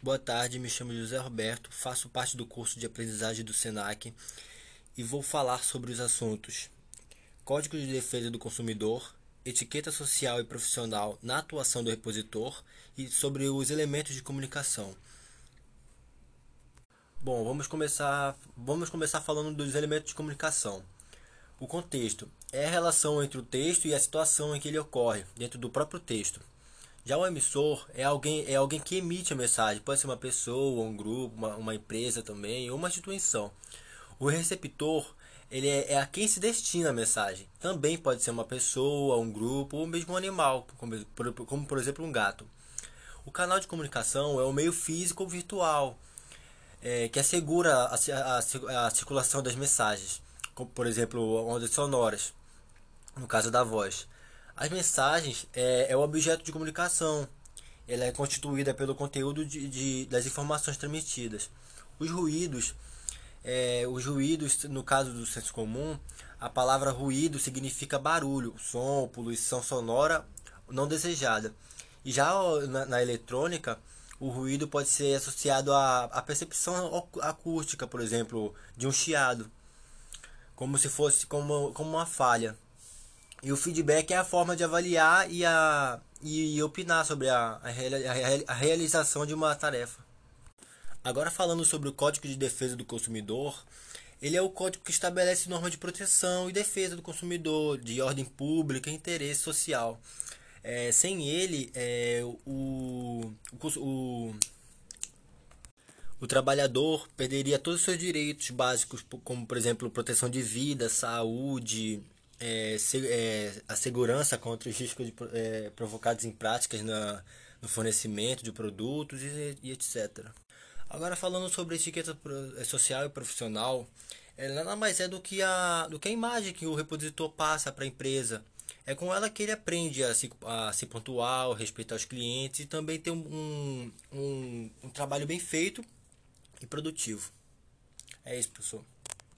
Boa tarde, me chamo José Roberto, faço parte do curso de aprendizagem do SENAC e vou falar sobre os assuntos Código de Defesa do Consumidor, etiqueta social e profissional na atuação do repositor e sobre os elementos de comunicação. Bom, vamos começar, vamos começar falando dos elementos de comunicação. O contexto é a relação entre o texto e a situação em que ele ocorre, dentro do próprio texto. Já o emissor é alguém, é alguém que emite a mensagem, pode ser uma pessoa, um grupo, uma, uma empresa também, ou uma instituição. O receptor ele é, é, a quem se destina a mensagem. Também pode ser uma pessoa, um grupo ou mesmo um animal, como, por, como por exemplo um gato. O canal de comunicação é o meio físico ou virtual é, que assegura a, a, a, circulação das mensagens, como por exemplo ondas sonoras, no caso da voz. As mensagens é, é o objeto de comunicação. Ela é constituída pelo conteúdo de, de das informações transmitidas. Os ruídos, é, os ruídos, no caso do senso comum, a palavra ruído significa barulho, som, poluição sonora não desejada. E já na, na eletrônica, o ruído pode ser associado à, à percepção acústica, por exemplo, de um chiado, como se fosse como, como uma falha. E o feedback é a forma de avaliar e, a, e, opinar sobre a, a, a realização de uma tarefa. Agora falando sobre o Código de Defesa do Consumidor, ele é o código que estabelece normas de proteção e defesa do consumidor, de ordem pública e interesse social. É, sem ele, é, o, o, o, o trabalhador perderia todos os seus direitos básicos, como por exemplo proteção de vida, saúde, é, se, é, a segurança contra os riscos de, é, provocados em práticas na, no fornecimento de produtos e, e, etc. Agora falando sobre etiqueta é, social e profissional, é, nada mais é do que a, do que a imagem que o repositor passa para a empresa. É com ela que ele aprende a se, a se pontuar, respeitar os clientes e também ter um, um, um trabalho bem feito e produtivo. É isso, professor.